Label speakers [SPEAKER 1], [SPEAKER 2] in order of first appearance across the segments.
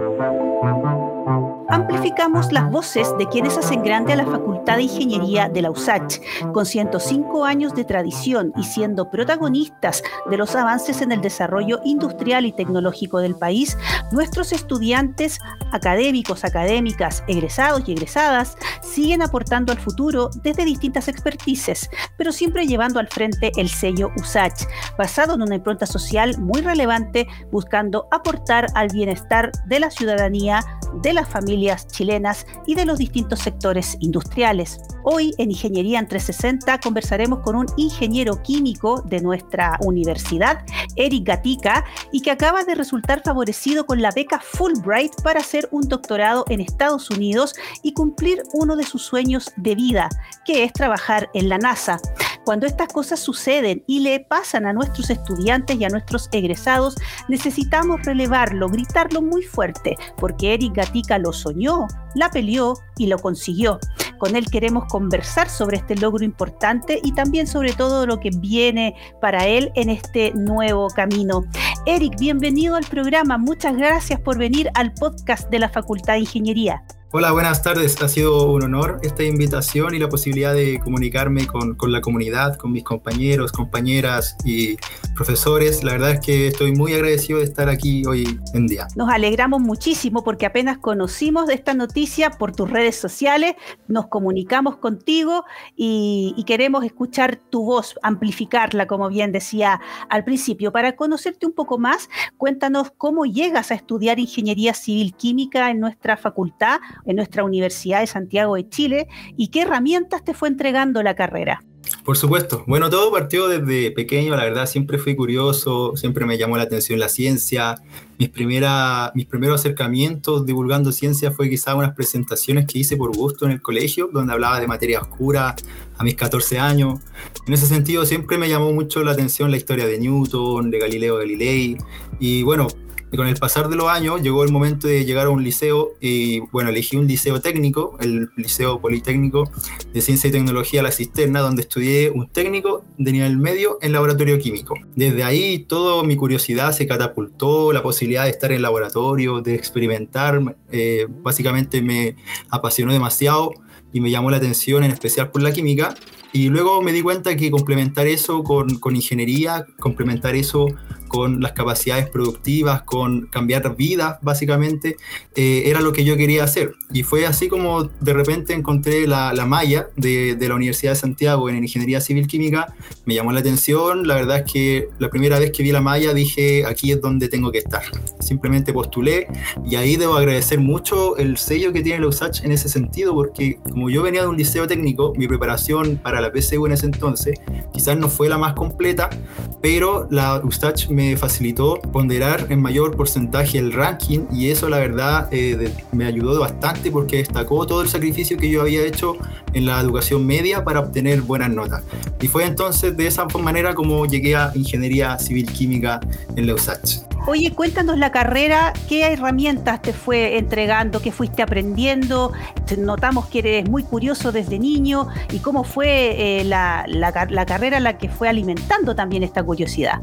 [SPEAKER 1] Thank you. Amplificamos las voces de quienes hacen grande a la Facultad de Ingeniería de la USACH, con 105 años de tradición y siendo protagonistas de los avances en el desarrollo industrial y tecnológico del país, nuestros estudiantes, académicos, académicas, egresados y egresadas, siguen aportando al futuro desde distintas expertices, pero siempre llevando al frente el sello USACH, basado en una impronta social muy relevante, buscando aportar al bienestar de la ciudadanía, de las familias chilenas y de los distintos sectores industriales. Hoy en Ingeniería en 360 conversaremos con un ingeniero químico de nuestra universidad, Eric Gatica, y que acaba de resultar favorecido con la beca Fulbright para hacer un doctorado en Estados Unidos y cumplir uno de sus sueños de vida, que es trabajar en la NASA. Cuando estas cosas suceden y le pasan a nuestros estudiantes y a nuestros egresados, necesitamos relevarlo, gritarlo muy fuerte, porque Eric Gatica lo soñó, la peleó y lo consiguió. Con él queremos conversar sobre este logro importante y también sobre todo lo que viene para él en este nuevo camino. Eric, bienvenido al programa. Muchas gracias por venir al podcast de la Facultad de Ingeniería.
[SPEAKER 2] Hola, buenas tardes. Ha sido un honor esta invitación y la posibilidad de comunicarme con, la comunidad, con mis compañeros, compañeras y profesores. La verdad es que estoy muy agradecido de estar aquí hoy en día.
[SPEAKER 1] Nos alegramos muchísimo porque apenas conocimos esta noticia por tus redes sociales, nos comunicamos contigo y queremos escuchar tu voz, amplificarla, como bien decía al principio. Para conocerte un poco más, cuéntanos cómo llegas a estudiar ingeniería civil química en nuestra facultad en nuestra Universidad de Santiago de Chile y qué herramientas te fue entregando la carrera.
[SPEAKER 2] Por supuesto. Bueno, todo partió desde pequeño, la verdad, siempre fui curioso, siempre me llamó la atención la ciencia. Mis, primera, mis primeros acercamientos divulgando ciencia fue quizá unas presentaciones que hice por gusto en el colegio, donde hablaba de materia oscura a mis 14 años. En ese sentido, siempre me llamó mucho la atención la historia de Newton, de Galileo Galilei. Y bueno, y con el pasar de los años llegó el momento de llegar a un liceo y bueno, elegí un liceo técnico, el Liceo Politécnico de Ciencia y Tecnología La Cisterna, donde estudié un técnico de nivel medio en laboratorio químico. Desde ahí toda mi curiosidad se catapultó, la posibilidad de estar en laboratorio, de experimentar, eh, básicamente me apasionó demasiado y me llamó la atención en especial por la química. Y luego me di cuenta que complementar eso con, con ingeniería, complementar eso con las capacidades productivas, con cambiar vidas, básicamente, eh, era lo que yo quería hacer. Y fue así como de repente encontré la, la malla de, de, la Universidad de Santiago en Ingeniería Civil Química, me llamó la atención, la verdad es que la primera vez que vi la malla dije, aquí es donde tengo que estar. Simplemente postulé y ahí debo agradecer mucho el sello que tiene la USACH en ese sentido, porque como yo venía de un liceo técnico, mi preparación para la PSU en ese entonces quizás no fue la más completa, pero la USACH me facilitó ponderar en mayor porcentaje el ranking y eso la verdad eh, me ayudó bastante porque destacó todo el sacrificio que yo había hecho en la educación media para obtener buenas notas. Y fue entonces de esa manera como llegué a Ingeniería Civil Química en la USACH.
[SPEAKER 1] Oye, cuéntanos la carrera, qué herramientas te fue entregando, qué fuiste aprendiendo. Notamos que eres muy curioso desde niño y cómo fue eh, la, la, la carrera la que fue alimentando también esta curiosidad.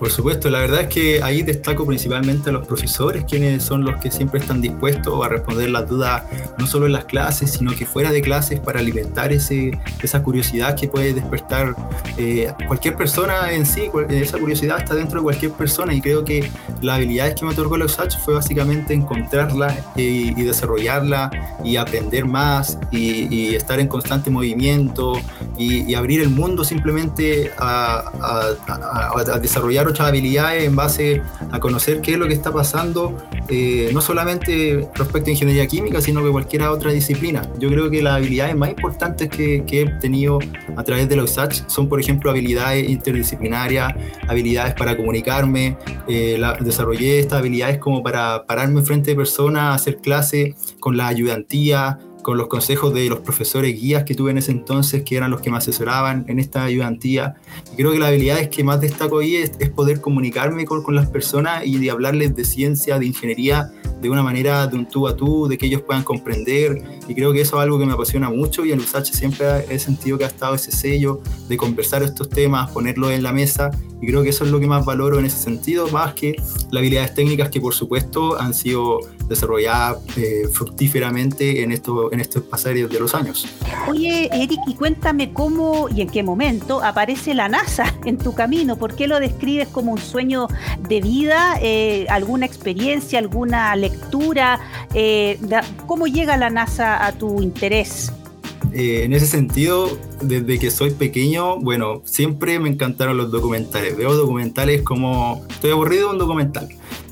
[SPEAKER 2] Por supuesto, la verdad es que ahí destaco principalmente a los profesores, quienes son los que siempre están dispuestos a responder las dudas, no solo en las clases, sino que fuera de clases, para alimentar ese, esa curiosidad que puede despertar eh, cualquier persona en sí. Esa curiosidad está dentro de cualquier persona y creo que las habilidades que me otorgó la USACH fue básicamente encontrarla y, y, desarrollarla y aprender más y, y, estar en constante movimiento y, abrir el mundo simplemente a, a, a, a desarrollar otras habilidades en base a conocer qué es lo que está pasando, eh, no solamente respecto a ingeniería química, sino que cualquier otra disciplina. Yo creo que las habilidades más importantes que, que he tenido a través de la USACH son, por ejemplo, habilidades interdisciplinarias, habilidades para comunicarme, eh, la, desarrollé estas habilidades como para pararme frente de personas, hacer clases con la ayudantía, con los consejos de los profesores guías que tuve en ese entonces, que eran los que me asesoraban en esta ayudantía. Y creo que las habilidades que más destaco ahí es, es poder comunicarme con, con, las personas y de hablarles de ciencia, de ingeniería, de una manera de un tú a tú, de que ellos puedan comprender. Y creo que eso es algo que me apasiona mucho y en USACH siempre he sentido que ha estado ese sello de conversar estos temas, ponerlos en la mesa. Y creo que eso es lo que más valoro en ese sentido, más que las habilidades técnicas que por supuesto han sido desarrollada eh, fructíferamente en, esto, en estos pasajes de los años.
[SPEAKER 1] Oye, Eric, y cuéntame cómo y en qué momento aparece la NASA en tu camino. ¿Por qué lo describes como un sueño de vida? Eh, ¿Alguna experiencia, alguna lectura? Eh, ¿Cómo llega la NASA a tu interés?
[SPEAKER 2] Eh, en ese sentido, desde que soy pequeño, bueno, siempre me encantaron los documentales. Veo documentales como, estoy aburrido de un documental.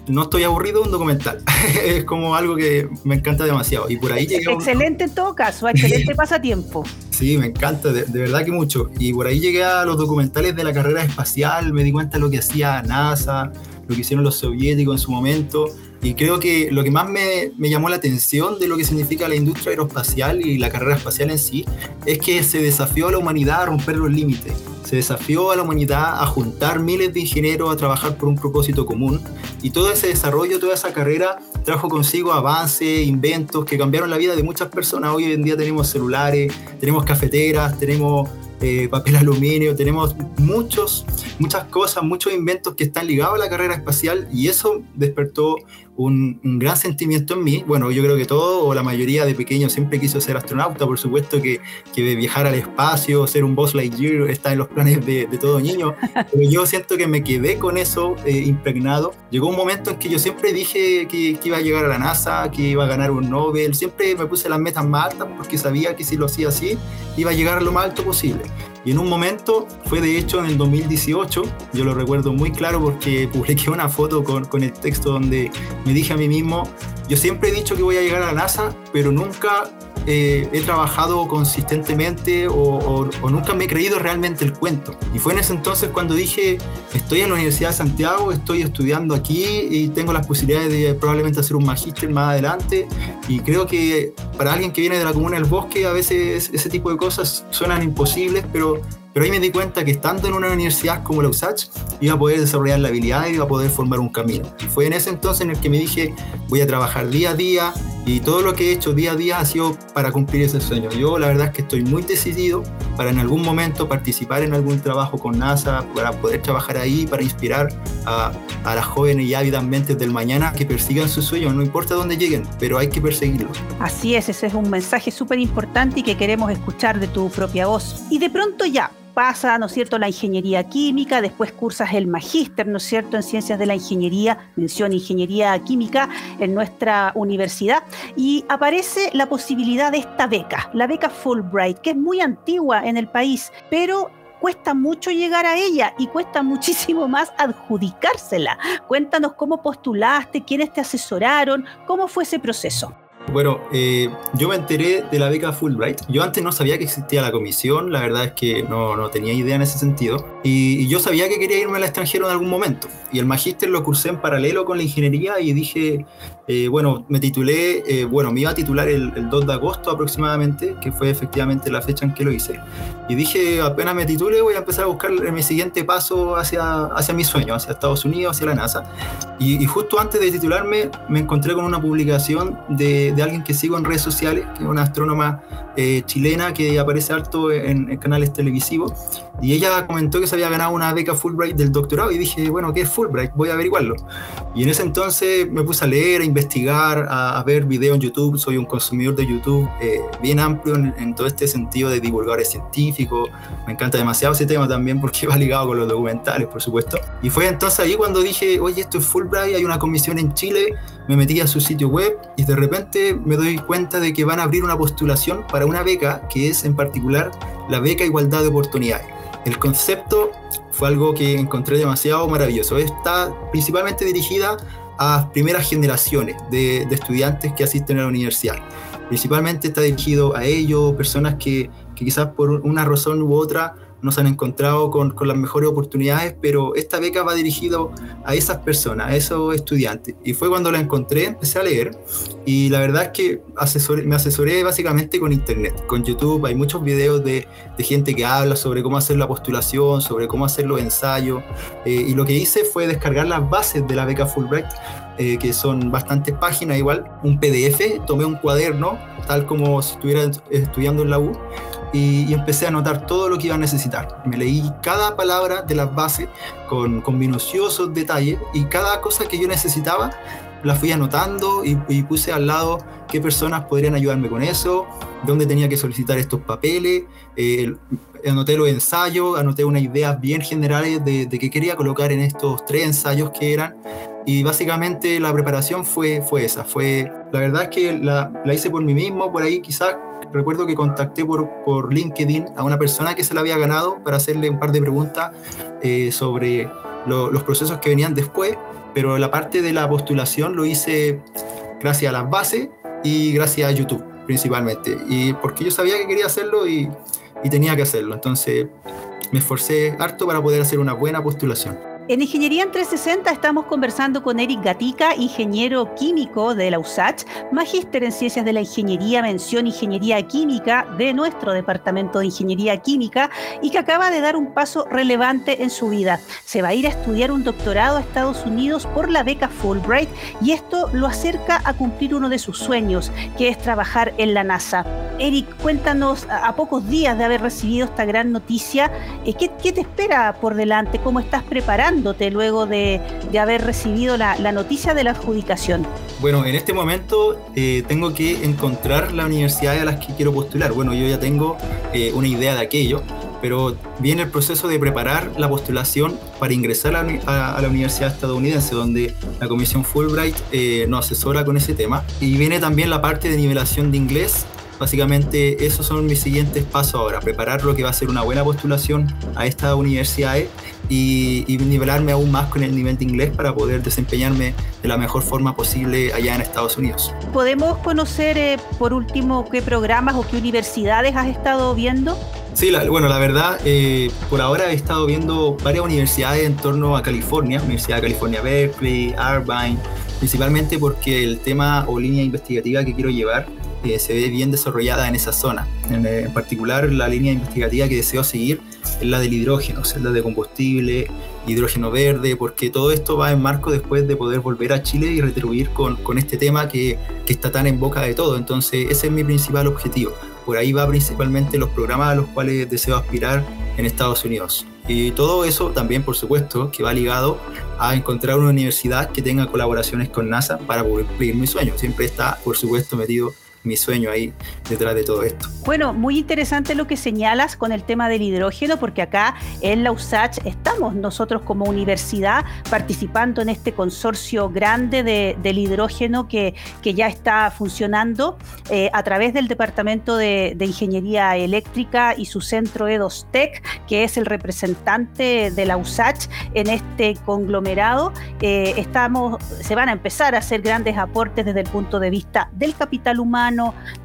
[SPEAKER 2] No estoy aburrido de un documental. es como algo que me encanta demasiado. Y por ahí llegué
[SPEAKER 1] Excelente en todo caso, excelente pasatiempo.
[SPEAKER 2] Sí, me encanta, de, de, verdad que mucho. Y por ahí llegué a los documentales de la carrera espacial, me di cuenta de lo que hacía NASA, lo que hicieron los soviéticos en su momento. Y creo que lo que más me, me, llamó la atención de lo que significa la industria aeroespacial y la carrera espacial en sí es que se desafió a la humanidad a romper los límites. Se desafió a la humanidad a juntar miles de ingenieros a trabajar por un propósito común. Y todo ese desarrollo, toda esa carrera trajo consigo avances, inventos que cambiaron la vida de muchas personas. Hoy en día tenemos celulares, tenemos cafeteras, tenemos eh, papel aluminio, tenemos muchos, muchas cosas, muchos inventos que están ligados a la carrera espacial y eso despertó un, gran sentimiento en mí. Bueno, yo creo que todo o la mayoría de pequeños siempre quiso ser astronauta, por supuesto que, que viajar al espacio, ser un Boss Lightyear está en los planes de, todo niño, pero yo siento que me quedé con eso eh, impregnado. Llegó un momento en que yo siempre dije que, que, iba a llegar a la NASA, que iba a ganar un Nobel, siempre me puse las metas más altas porque sabía que si lo hacía así, iba a llegar a lo más alto posible. Y en un momento, fue de hecho en el 2018, yo lo recuerdo muy claro porque publiqué una foto con, con el texto donde me dije a mí mismo, yo siempre he dicho que voy a llegar a la NASA, pero nunca eh, he trabajado consistentemente o, nunca me he creído realmente el cuento. Y fue en ese entonces cuando dije, estoy en la Universidad de Santiago, estoy estudiando aquí y tengo las posibilidades de probablemente hacer un magíster más adelante. Y creo que para alguien que viene de la comuna del bosque, a veces ese tipo de cosas suenan imposibles, pero pero ahí me di cuenta que estando en una universidad como la USACH, iba a poder desarrollar la habilidad y iba a poder formar un camino. Y fue en ese entonces en el que me dije, voy a trabajar día a día y todo lo que he hecho día a día ha sido para cumplir ese sueño. Yo la verdad es que estoy muy decidido para en algún momento participar en algún trabajo con NASA, para poder trabajar ahí, para inspirar a, a las jóvenes y ávidas mentes del mañana que persigan sus sueños, no importa dónde lleguen, pero hay que perseguirlos.
[SPEAKER 1] Así es, ese es un mensaje súper importante y que queremos escuchar de tu propia voz. Y de pronto ya, pasa, ¿no es cierto?, la ingeniería química, después cursas el magíster, ¿no es cierto?, en ciencias de la ingeniería, mención ingeniería química en nuestra universidad, y aparece la posibilidad de esta beca, la beca Fulbright, que es muy antigua en el país, pero cuesta mucho llegar a ella y cuesta muchísimo más adjudicársela. Cuéntanos cómo postulaste, quiénes te asesoraron, cómo fue ese proceso.
[SPEAKER 2] Bueno, eh, yo me enteré de la beca Fulbright. Yo antes no sabía que existía la comisión, la verdad es que no, no tenía idea en ese sentido. Y, y, yo sabía que quería irme al extranjero en algún momento. Y el magíster lo cursé en paralelo con la ingeniería y dije, eh, bueno, me titulé, eh, bueno, me iba a titular el, el, 2 de agosto aproximadamente, que fue efectivamente la fecha en que lo hice. Y dije, apenas me titule, voy a empezar a buscar mi siguiente paso hacia, hacia mi sueño, hacia Estados Unidos, hacia la NASA. Y, y justo antes de titularme, me encontré con una publicación de, de alguien que sigo en redes sociales, que es una astrónoma eh, chilena que aparece harto en, en, canales televisivos. Y ella comentó que se había ganado una beca Fulbright del doctorado. Y dije, bueno, ¿qué es Fulbright? Voy a averiguarlo. Y en ese entonces me puse a leer, a investigar, a, a ver videos en YouTube. Soy un consumidor de YouTube eh, bien amplio en, en, todo este sentido de divulgadores científicos. Me encanta demasiado ese tema también porque va ligado con los documentales, por supuesto. Y fue entonces ahí cuando dije, oye, esto es Fulbright, hay una comisión en Chile. Me metí a su sitio web y de repente me doy cuenta de que van a abrir una postulación para una beca que es en particular la beca Igualdad de Oportunidades. El concepto fue algo que encontré demasiado maravilloso. Está principalmente dirigida a primeras generaciones de, estudiantes que asisten a la universidad. Principalmente está dirigido a ellos, personas que, que quizás por una razón u otra no se han encontrado con, con, las mejores oportunidades, pero esta beca va dirigido a esas personas, a esos estudiantes. Y fue cuando la encontré, empecé a leer y la verdad es que asesoré, me asesoré básicamente con internet, con YouTube. Hay muchos videos de, de, gente que habla sobre cómo hacer la postulación, sobre cómo hacer los ensayos. Eh, y lo que hice fue descargar las bases de la beca Fulbright, eh, que son bastantes páginas igual, un PDF, tomé un cuaderno, tal como si estuviera estudiando en la U y, y, empecé a anotar todo lo que iba a necesitar. Me leí cada palabra de las bases con, con minuciosos detalles y cada cosa que yo necesitaba la fui anotando y, puse al lado qué personas podrían ayudarme con eso, dónde tenía que solicitar estos papeles, eh, anoté los ensayos, anoté unas ideas bien generales de, de qué quería colocar en estos tres ensayos que eran y básicamente la preparación fue, fue esa, fue, la verdad es que la, la hice por mí mismo, por ahí quizás recuerdo que contacté por, por LinkedIn a una persona que se la había ganado para hacerle un par de preguntas eh, sobre los procesos que venían después, pero la parte de la postulación lo hice gracias a las bases y gracias a YouTube principalmente, y porque yo sabía que quería hacerlo y, y tenía que hacerlo, entonces me esforcé harto para poder hacer una buena postulación.
[SPEAKER 1] En Ingeniería en 360 estamos conversando con Eric Gatica, ingeniero químico de la USACH, magíster en Ciencias de la Ingeniería, mención Ingeniería Química de nuestro Departamento de Ingeniería Química y que acaba de dar un paso relevante en su vida. Se va a ir a estudiar un doctorado a Estados Unidos por la beca Fulbright y esto lo acerca a cumplir uno de sus sueños, que es trabajar en la NASA. Eric, cuéntanos a pocos días de haber recibido esta gran noticia, eh, ¿qué, qué te espera por delante? ¿Cómo estás preparando? Luego de, haber recibido la, noticia de la adjudicación?
[SPEAKER 2] Bueno, en este momento eh, tengo que encontrar la universidad a las que quiero postular. Bueno, yo ya tengo eh, una idea de aquello, pero viene el proceso de preparar la postulación para ingresar a, la universidad estadounidense, donde la Comisión Fulbright eh, nos asesora con ese tema. Y viene también la parte de nivelación de inglés Básicamente esos son mis siguientes pasos ahora, preparar lo que va a ser una buena postulación a estas universidades y, nivelarme aún más con el nivel de inglés para poder desempeñarme de la mejor forma posible allá en Estados Unidos.
[SPEAKER 1] ¿Podemos conocer eh, por último qué programas o qué universidades has estado viendo?
[SPEAKER 2] Sí, bueno, la verdad, eh, por ahora he estado viendo varias universidades en torno a California, Universidad de California Berkeley, Irvine, principalmente porque el tema o línea investigativa que quiero llevar eh, se ve bien desarrollada en esa zona. Eh, en, particular, la línea investigativa que deseo seguir es la del hidrógeno, es la de combustible, hidrógeno verde, porque todo esto va en marco después de poder volver a Chile y retribuir con, con este tema que, que, está tan en boca de todo. Entonces, ese es mi principal objetivo. Por ahí va principalmente los programas a los cuales deseo aspirar en Estados Unidos. Y todo eso también, por supuesto, que va ligado a encontrar una universidad que tenga colaboraciones con NASA para cumplir mi sueño. Siempre está, por supuesto, metido mi sueño ahí detrás de todo esto.
[SPEAKER 1] Bueno, muy interesante lo que señalas con el tema del hidrógeno, porque acá en la USACH estamos nosotros como universidad participando en este consorcio grande del hidrógeno que, que, ya está funcionando eh, a través del Departamento de, Ingeniería Eléctrica y su centro EDOSTEC, que es el representante de la USACH en este conglomerado. Eh, estamos, se van a empezar a hacer grandes aportes desde el punto de vista del capital humano,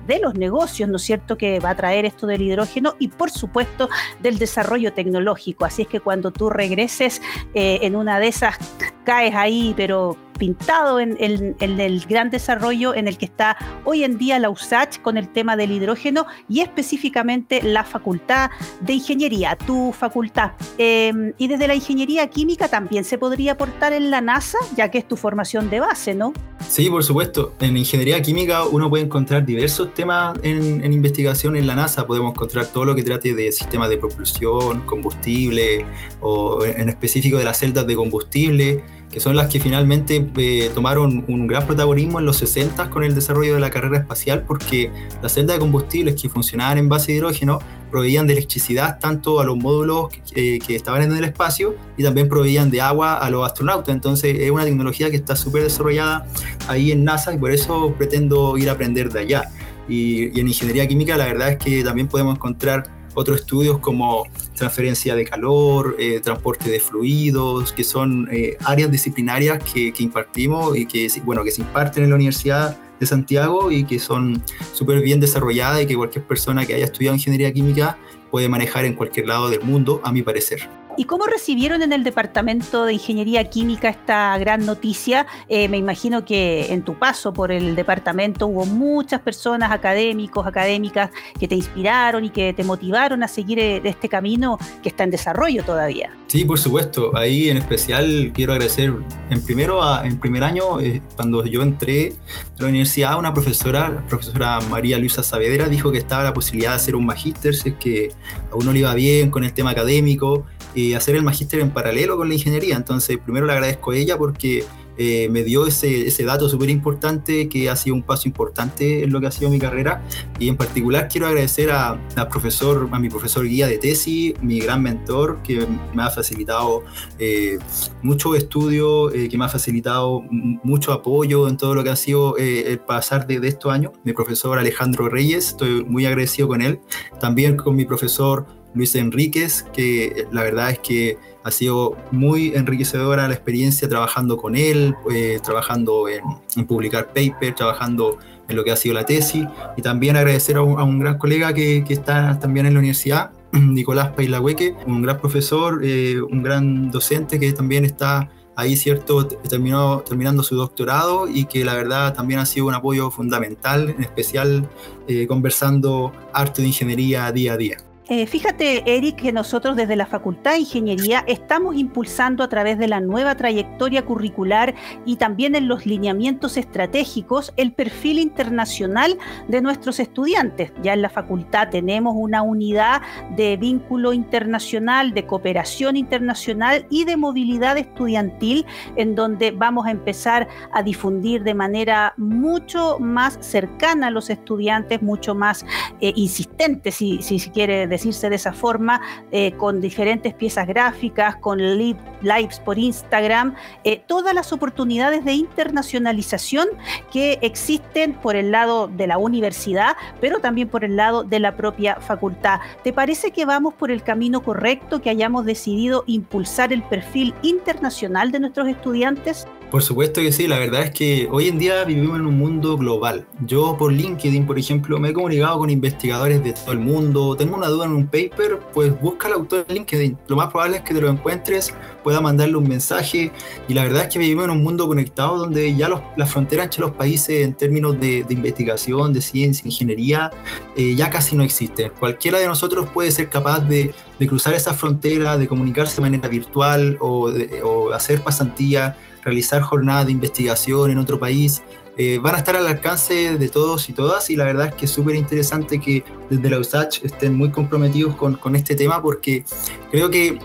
[SPEAKER 1] de los negocios, ¿no es cierto?, que va a traer esto del hidrógeno y por supuesto del desarrollo tecnológico. Así es que cuando tú regreses eh, en una de esas, caes ahí, pero pintado en, el gran desarrollo en el que está hoy en día la USACH con el tema del hidrógeno y específicamente la Facultad de Ingeniería, tu facultad. Em, y desde la Ingeniería Química también se podría aportar en la NASA, ya que es tu formación de base, ¿no?
[SPEAKER 2] Sí, por supuesto. En Ingeniería Química uno puede encontrar diversos temas en, en investigación en la NASA. Podemos encontrar todo lo que trate de sistemas de propulsión, combustible o en específico de las celdas de combustible que son las que finalmente eh, tomaron un gran protagonismo en los 60 con el desarrollo de la carrera espacial, porque las celdas de combustibles que funcionaban en base de hidrógeno proveían de electricidad tanto a los módulos que, que estaban en el espacio y también proveían de agua a los astronautas. Entonces es una tecnología que está súper desarrollada ahí en NASA y por eso pretendo ir a aprender de allá. Y, y en ingeniería química la verdad es que también podemos encontrar otros estudios como transferencia de calor, eh, transporte de fluidos, que son eh, áreas disciplinarias que, impartimos y que, bueno, que se imparten en la Universidad de Santiago y que son súper bien desarrolladas y que cualquier persona que haya estudiado ingeniería química puede manejar en cualquier lado del mundo, a mi parecer.
[SPEAKER 1] ¿Y cómo recibieron en el Departamento de Ingeniería Química esta gran noticia? Eh, me imagino que en tu paso por el departamento hubo muchas personas, académicos, académicas, que te inspiraron y que te motivaron a seguir eh, este camino que está en desarrollo todavía.
[SPEAKER 2] Sí, por supuesto. Ahí en especial quiero agradecer en primero, en primer año, eh, cuando yo entré a la universidad, una profesora, la profesora María Luisa Saavedra, dijo que estaba la posibilidad de hacer un magíster si es que a uno le iba bien con el tema académico y hacer el magíster en paralelo con la ingeniería. Entonces, primero le agradezco a ella porque eh, me dio ese, ese dato súper importante que ha sido un paso importante en lo que ha sido mi carrera. Y en particular quiero agradecer a, a profesor, a mi profesor guía de tesis, mi gran mentor que me ha facilitado eh, mucho estudio, eh, que me ha facilitado mucho apoyo en todo lo que ha sido el pasar de, de estos años, mi profesor Alejandro Reyes, estoy muy agradecido con él, también con mi profesor Luis Enríquez, que la verdad es que ha sido muy enriquecedora la experiencia trabajando con él, eh, trabajando en, publicar paper, trabajando en lo que ha sido la tesis, y también agradecer a un, gran colega que, está también en la universidad, Nicolás Pailahueque, un gran profesor, eh, un gran docente que también está ahí, ¿cierto? Terminando su doctorado y que la verdad también ha sido un apoyo fundamental, en especial eh, conversando arte de ingeniería día a día.
[SPEAKER 1] Eh, fíjate, Eric, que nosotros desde la Facultad de Ingeniería estamos impulsando a través de la nueva trayectoria curricular y también en los lineamientos estratégicos el perfil internacional de nuestros estudiantes. Ya en la facultad tenemos una unidad de vínculo internacional, de cooperación internacional y de movilidad estudiantil, en donde vamos a empezar a difundir de manera mucho más cercana a los estudiantes, mucho más eh, insistente, si, si, si quiere de esa forma, eh, con diferentes piezas gráficas, con lives por Instagram, eh, todas las oportunidades de internacionalización que existen por el lado de la universidad, pero también por el lado de la propia facultad. ¿Te parece que vamos por el camino correcto, que hayamos decidido impulsar el perfil internacional de nuestros estudiantes?
[SPEAKER 2] Por supuesto que sí, la verdad es que hoy en día vivimos en un mundo global. Yo por LinkedIn, por ejemplo, me he comunicado con investigadores de todo el mundo. Tengo una duda en un paper, pues busca al autor en LinkedIn. Lo más probable es que te lo encuentres, pueda mandarle un mensaje. Y la verdad es que vivimos en un mundo conectado donde ya las fronteras entre los países en términos de, investigación, de ciencia, ingeniería, eh, ya casi no existen. Cualquiera de nosotros puede ser capaz de, cruzar esa frontera, de comunicarse de manera virtual o, o hacer pasantía realizar jornadas de investigación en otro país, eh, van a estar al alcance de todos y todas y la verdad es que es súper interesante que desde la USACH estén muy comprometidos con, con, este tema porque creo que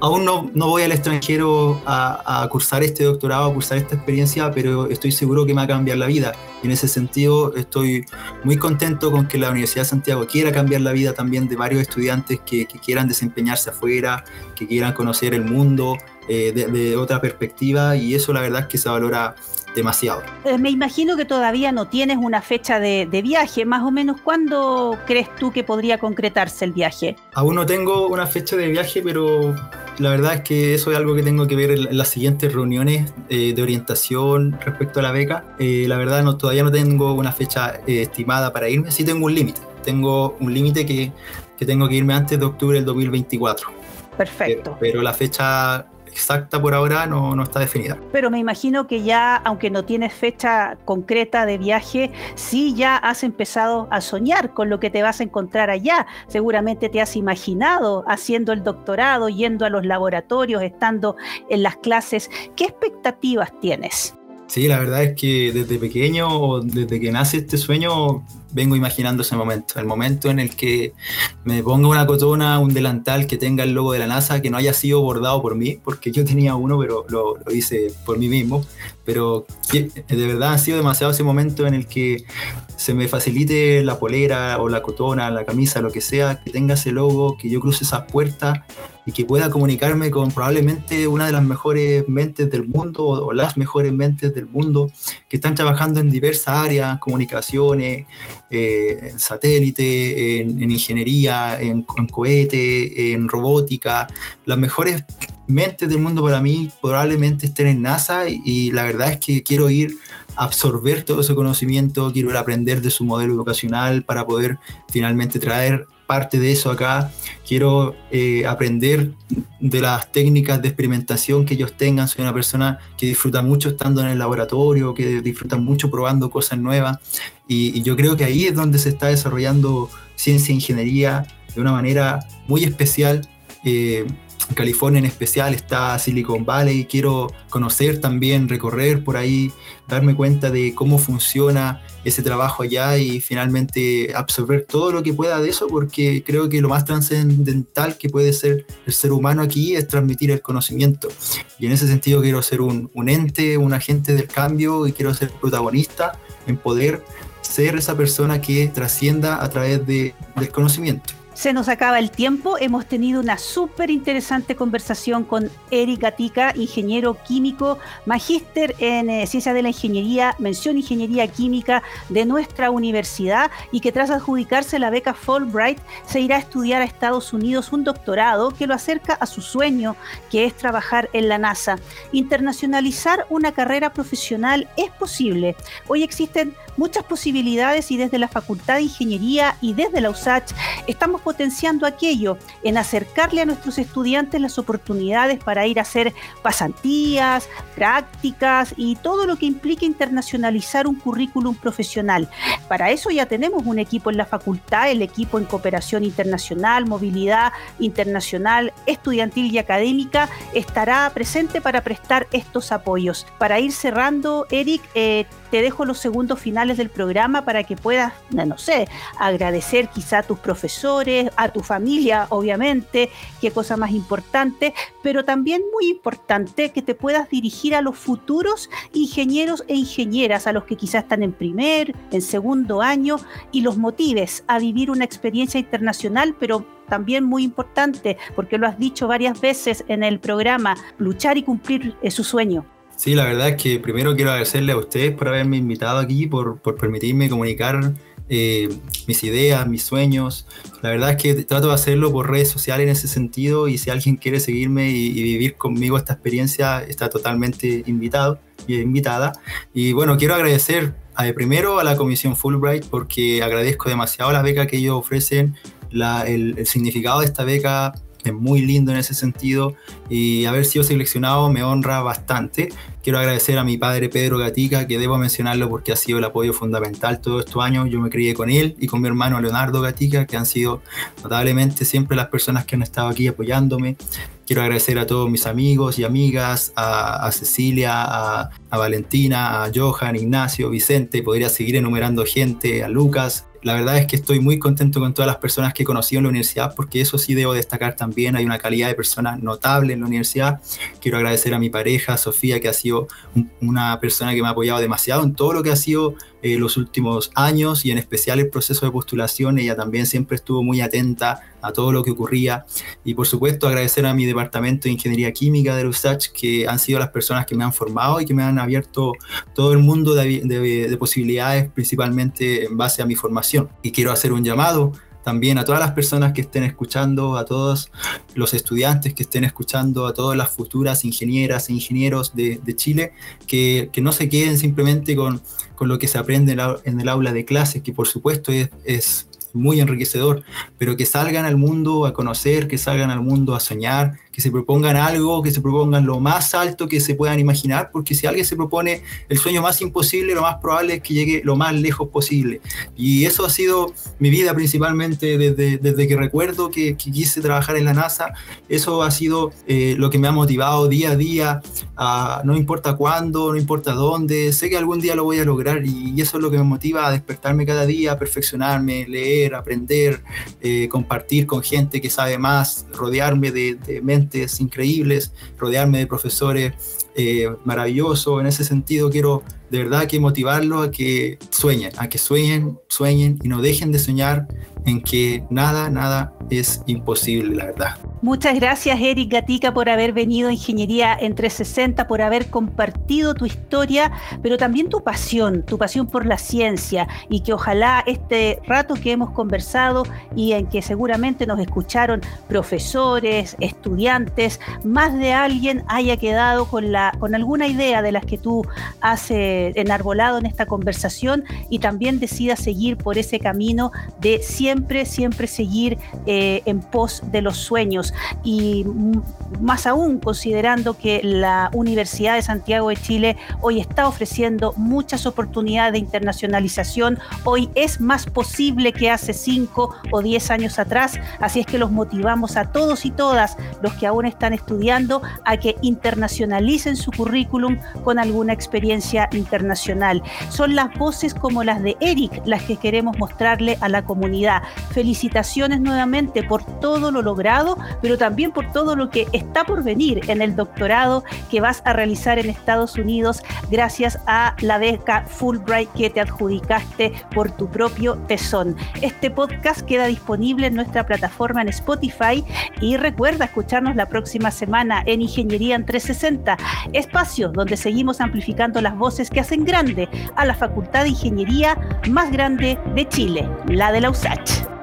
[SPEAKER 2] aún no, no voy al extranjero a, a, cursar este doctorado, a cursar esta experiencia, pero estoy seguro que me va a cambiar la vida. Y en ese sentido estoy muy contento con que la Universidad de Santiago quiera cambiar la vida también de varios estudiantes que, que quieran desempeñarse afuera, que quieran conocer el mundo eh, de, de otra perspectiva y eso la verdad es que se valora demasiado.
[SPEAKER 1] Eh, me imagino que todavía no tienes una fecha de, de, viaje, más o menos cuándo crees tú que podría concretarse el viaje?
[SPEAKER 2] Aún no tengo una fecha de viaje, pero la verdad es que eso es algo que tengo que ver en, las siguientes reuniones eh, de orientación respecto a la beca. Eh, la verdad no, todavía no tengo una fecha eh, estimada para irme, sí tengo un límite. Tengo un límite que, que, tengo que irme antes de octubre del 2024.
[SPEAKER 1] Perfecto.
[SPEAKER 2] pero, pero la fecha exacta por ahora no, no, está definida.
[SPEAKER 1] Pero me imagino que ya, aunque no tienes fecha concreta de viaje, sí ya has empezado a soñar con lo que te vas a encontrar allá. Seguramente te has imaginado haciendo el doctorado, yendo a los laboratorios, estando en las clases. ¿Qué expectativas tienes?
[SPEAKER 2] Sí, la verdad es que desde pequeño, desde que nace este sueño, vengo imaginando ese momento. El momento en el que me ponga una cotona, un delantal que tenga el logo de la NASA, que no haya sido bordado por mí, porque yo tenía uno, pero lo, lo hice por mí mismo. Pero de verdad ha sido demasiado ese momento en el que se me facilite la polera o la cotona, la camisa, lo que sea, que tenga ese logo, que yo cruce esas puertas y que pueda comunicarme con probablemente una de las mejores mentes del mundo o las mejores mentes del mundo que están trabajando en diversas áreas, comunicaciones, eh, en satélite, en, en ingeniería, en, en cohete, en robótica. Las mejores mentes del mundo para mí probablemente estén en NASA y, y la verdad es que quiero ir a absorber todo ese conocimiento, quiero ir a aprender de su modelo educacional para poder finalmente traer parte de eso acá. Quiero eh, aprender de las técnicas de experimentación que ellos tengan. Soy una persona que disfruta mucho estando en el laboratorio, que disfruta mucho probando cosas nuevas. Y, y yo creo que ahí es donde se está desarrollando ciencia e ingeniería de una manera muy especial. Eh, California en especial está Silicon Valley. Quiero conocer también, recorrer por ahí, darme cuenta de cómo funciona ese trabajo allá y finalmente absorber todo lo que pueda de eso, porque creo que lo más trascendental que puede ser el ser humano aquí es transmitir el conocimiento. Y en ese sentido quiero ser un, ente, un agente del cambio y quiero ser protagonista en poder ser esa persona que trascienda a través de, del conocimiento.
[SPEAKER 1] Se nos acaba el tiempo. Hemos tenido una súper interesante conversación con Eric Gatica, ingeniero químico, magíster en eh, ciencia de la ingeniería, mención ingeniería química de nuestra universidad y que tras adjudicarse la beca Fulbright se irá a estudiar a Estados Unidos un doctorado que lo acerca a su sueño, que es trabajar en la NASA. Internacionalizar una carrera profesional es posible. Hoy existen muchas posibilidades y desde la Facultad de Ingeniería y desde la USACH estamos potenciando aquello, en acercarle a nuestros estudiantes las oportunidades para ir a hacer pasantías, prácticas y todo lo que implique internacionalizar un currículum profesional. Para eso ya tenemos un equipo en la facultad, el equipo en cooperación internacional, movilidad internacional, estudiantil y académica estará presente para prestar estos apoyos. Para ir cerrando, Eric, eh, te dejo los segundos finales del programa para que puedas, no sé, agradecer quizá a tus profesores, a tu familia, obviamente, qué cosa más importante, pero también muy importante que te puedas dirigir a los futuros ingenieros e ingenieras, a los que quizás están en primer, en segundo año, y los motives a vivir una experiencia internacional, pero también muy importante, porque lo has dicho varias veces en el programa, luchar y cumplir su sueño.
[SPEAKER 2] Sí, la verdad es que primero quiero agradecerle a ustedes por haberme invitado aquí, por, por permitirme comunicar eh, mis ideas, mis sueños. La verdad es que trato de hacerlo por redes sociales en ese sentido y si alguien quiere seguirme y, vivir conmigo esta experiencia, está totalmente invitado y invitada. Y bueno, quiero agradecer a, primero a la Comisión Fulbright porque agradezco demasiado la beca que ellos ofrecen, el, el significado de esta beca es muy lindo en ese sentido y haber sido seleccionado me honra bastante. Quiero agradecer a mi padre Pedro Gatica, que debo mencionarlo porque ha sido el apoyo fundamental todos estos años. Yo me crié con él y con mi hermano Leonardo Gatica, que han sido notablemente siempre las personas que han estado aquí apoyándome. Quiero agradecer a todos mis amigos y amigas, a, Cecilia, a, a Valentina, a Johan, Ignacio, Vicente, podría seguir enumerando gente, a Lucas, la verdad es que estoy muy contento con todas las personas que he conocido en la universidad, porque eso sí debo destacar también, hay una calidad de personas notable en la universidad. Quiero agradecer a mi pareja, Sofía, que ha sido una persona que me ha apoyado demasiado en todo lo que ha sido eh, los últimos años y en especial el proceso de postulación. Ella también siempre estuvo muy atenta a todo lo que ocurría. Y por supuesto agradecer a mi departamento de Ingeniería Química de USACH, que han sido las personas que me han formado y que me han abierto todo el mundo de, de posibilidades, principalmente en base a mi formación. Y quiero hacer un llamado también a todas las personas que estén escuchando, a todos los estudiantes que estén escuchando, a todas las futuras ingenieras e ingenieros de, Chile, que, no se queden simplemente con, con, lo que se aprende en, el aula de clases, que por supuesto es, es muy enriquecedor, pero que salgan al mundo a conocer, que salgan al mundo a soñar, que se propongan algo, que se propongan lo más alto que se puedan imaginar, porque si alguien se propone el sueño más imposible, lo más probable es que llegue lo más lejos posible. Y eso ha sido mi vida principalmente desde, desde que recuerdo que, quise trabajar en la NASA. Eso ha sido eh, lo que me ha motivado día a día, no importa cuándo, no importa dónde, sé que algún día lo voy a lograr y, eso es lo que me motiva a despertarme cada día, a perfeccionarme, leer, aprender, eh, compartir con gente que sabe más, rodearme de, de increíbles, rodearme de profesores eh, maravillosos. En ese sentido, quiero de verdad que motivarlos a que sueñen, a que sueñen, sueñen y no dejen de soñar en que nada, nada es imposible, la verdad.
[SPEAKER 1] Muchas gracias, Eric Gatica, por haber venido a Ingeniería en 360, por haber compartido tu historia, pero también tu pasión, tu pasión por la ciencia, y que ojalá este rato que hemos conversado y en que seguramente nos escucharon profesores, estudiantes, más de alguien haya quedado con, la, con alguna idea de las que tú has eh, enarbolado en esta conversación y también decida seguir por ese camino de siempre, siempre seguir eh, en pos de los sueños y más aún considerando que la Universidad de Santiago de Chile hoy está ofreciendo muchas oportunidades de internacionalización, hoy es más posible que hace cinco o diez años atrás, así es que los motivamos a todos y todas los que aún están estudiando a que internacionalicen en su currículum con alguna experiencia internacional. Son las voces como las de Eric las que queremos mostrarle a la comunidad. Felicitaciones nuevamente por todo lo logrado, pero también por todo lo que está por venir en el doctorado que vas a realizar en Estados Unidos gracias a la beca Fulbright que te adjudicaste por tu propio tesón. Este podcast queda disponible en nuestra plataforma en Spotify y recuerda escucharnos la próxima semana en Ingeniería en 360, espacio donde seguimos amplificando las voces que hacen grande a la Facultad de Ingeniería más grande de Chile, la de la USACH.